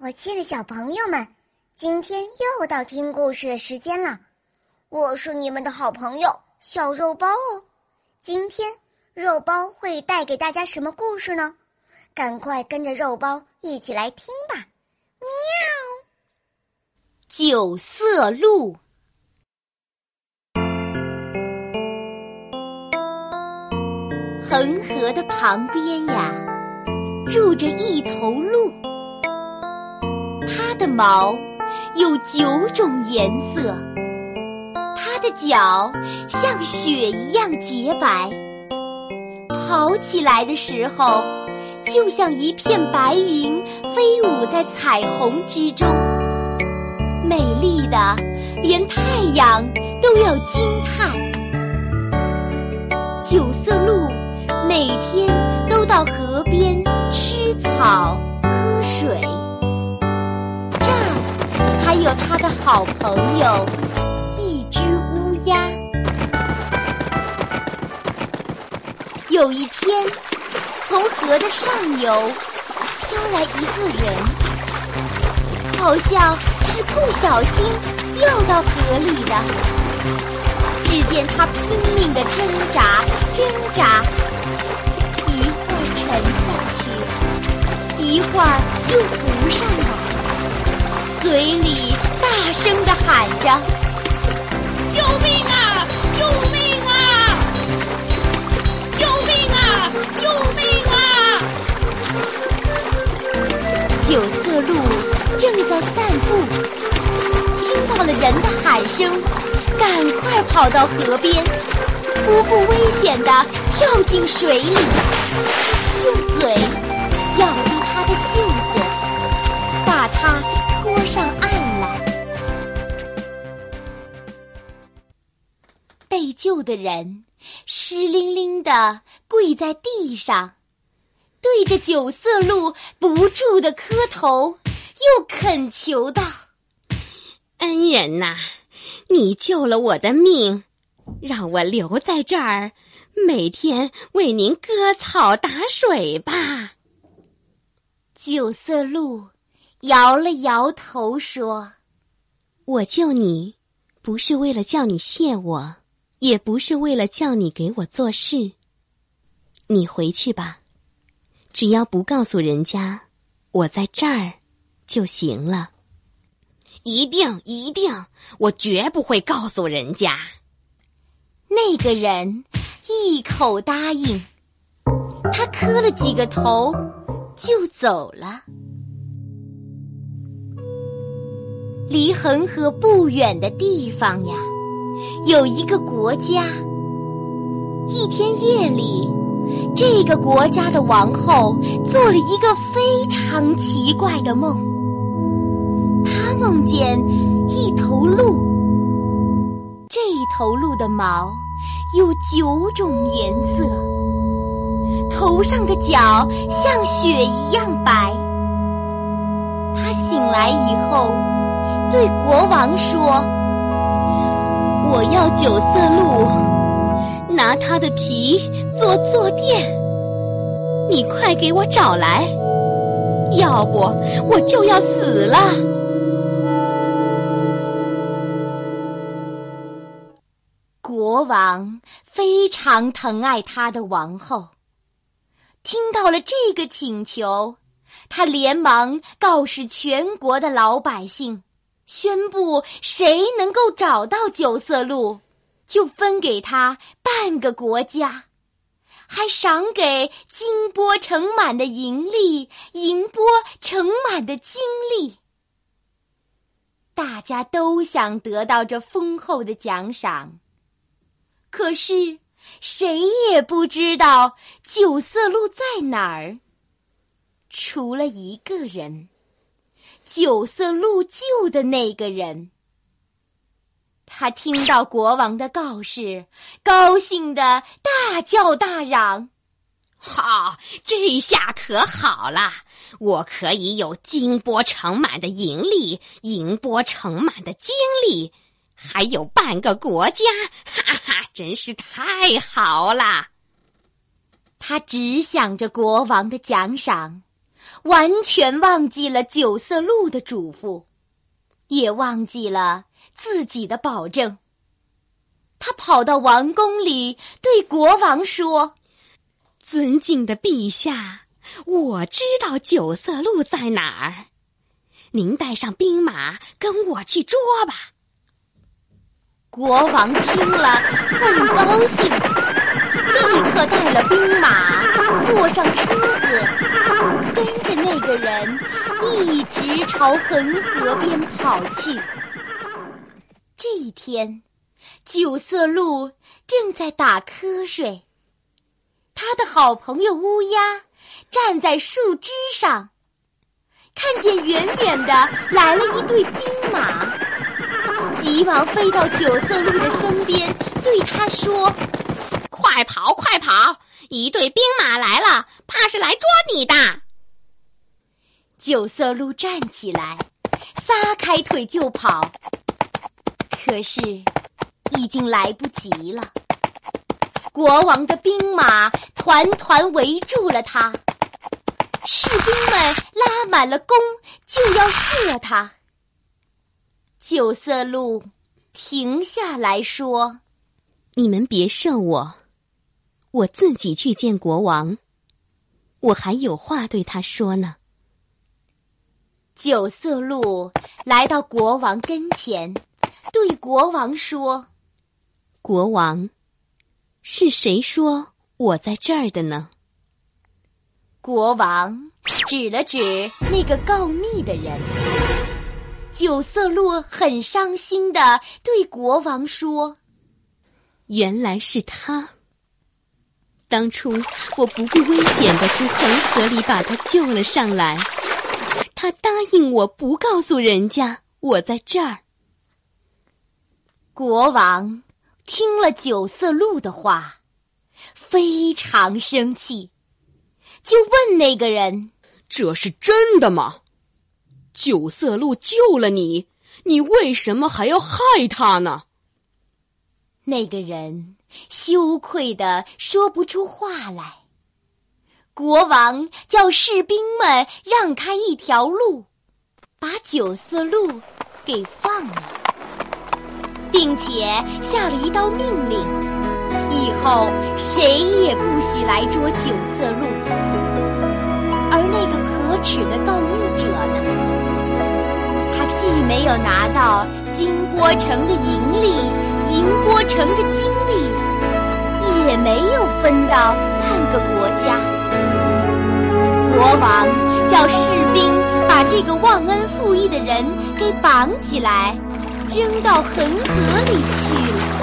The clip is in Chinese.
我亲爱的小朋友们，今天又到听故事的时间了。我是你们的好朋友小肉包哦。今天肉包会带给大家什么故事呢？赶快跟着肉包一起来听吧！喵。九色鹿。恒河的旁边呀，住着一头鹿。它的毛有九种颜色，它的脚像雪一样洁白，跑起来的时候就像一片白云飞舞在彩虹之中，美丽的连太阳都要惊叹。九色鹿每天都到河边吃草喝水。有他的好朋友，一只乌鸦。有一天，从河的上游飘来一个人，好像是不小心掉到河里的。只见他拼命的挣扎，挣扎，一会儿沉下去，一会儿又浮上来。嘴里大声的喊着：“救命啊！救命啊！救命啊！救命啊！”九色鹿正在散步，听到了人的喊声，赶快跑到河边，不顾危险的跳进水里，用嘴咬住他的袖上岸来，被救的人湿淋淋的跪在地上，对着九色鹿不住的磕头，又恳求道：“恩人呐，你救了我的命，让我留在这儿，每天为您割草打水吧。”九色鹿。摇了摇头，说：“我救你，不是为了叫你谢我，也不是为了叫你给我做事。你回去吧，只要不告诉人家我在这儿就行了。一定一定，我绝不会告诉人家。”那个人一口答应，他磕了几个头，就走了。离恒河不远的地方呀，有一个国家。一天夜里，这个国家的王后做了一个非常奇怪的梦。她梦见一头鹿，这头鹿的毛有九种颜色，头上的角像雪一样白。她醒来以后。对国王说：“我要九色鹿，拿它的皮做坐垫。你快给我找来，要不我就要死了。”国王非常疼爱他的王后，听到了这个请求，他连忙告示全国的老百姓。宣布谁能够找到九色鹿，就分给他半个国家，还赏给金钵盛满的银粒，银钵盛满的金粒。大家都想得到这丰厚的奖赏，可是谁也不知道九色鹿在哪儿，除了一个人。九色鹿救的那个人，他听到国王的告示，高兴的大叫大嚷：“好，这下可好了！我可以有金钵盛满的银粒，银钵盛满的精力，还有半个国家！哈哈，真是太好了！”他只想着国王的奖赏。完全忘记了九色鹿的嘱咐，也忘记了自己的保证。他跑到王宫里，对国王说：“尊敬的陛下，我知道九色鹿在哪儿，您带上兵马跟我去捉吧。”国王听了很高兴，立刻带了兵马，坐上车子，个人一直朝恒河边跑去。这一天。九色鹿正在打瞌睡，他的好朋友乌鸦站在树枝上，看见远远的来了一队兵马，急忙飞到九色鹿的身边，对他说：“快跑，快跑！一队兵马来了，怕是来捉你的。”九色鹿站起来，撒开腿就跑，可是。已经来不及了。国王的兵马团团围住了他，士兵们拉满了弓，就要射他。九色鹿停下来说：“你们别射我，我自己去见国王，我还有话对他说呢。”九色鹿来到国王跟前，对国王说。国王，是谁说我在这儿的呢？国王指了指那个告密的人。九色鹿很伤心的对国王说：“原来是他。当初我不顾危险的从恒河里把他救了上来，他答应我不告诉人家我在这儿。”国王。听了九色鹿的话，非常生气，就问那个人：“这是真的吗？九色鹿救了你，你为什么还要害他呢？”那个人羞愧的说不出话来。国王叫士兵们让开一条路，把九色鹿给放了。并且下了一道命令：以后谁也不许来捉九色鹿。而那个可耻的告密者呢？他既没有拿到金波城的银利、银波城的金粒，也没有分到半个国家。王叫士兵把这个忘恩负义的人给绑起来。扔到恒河里去了。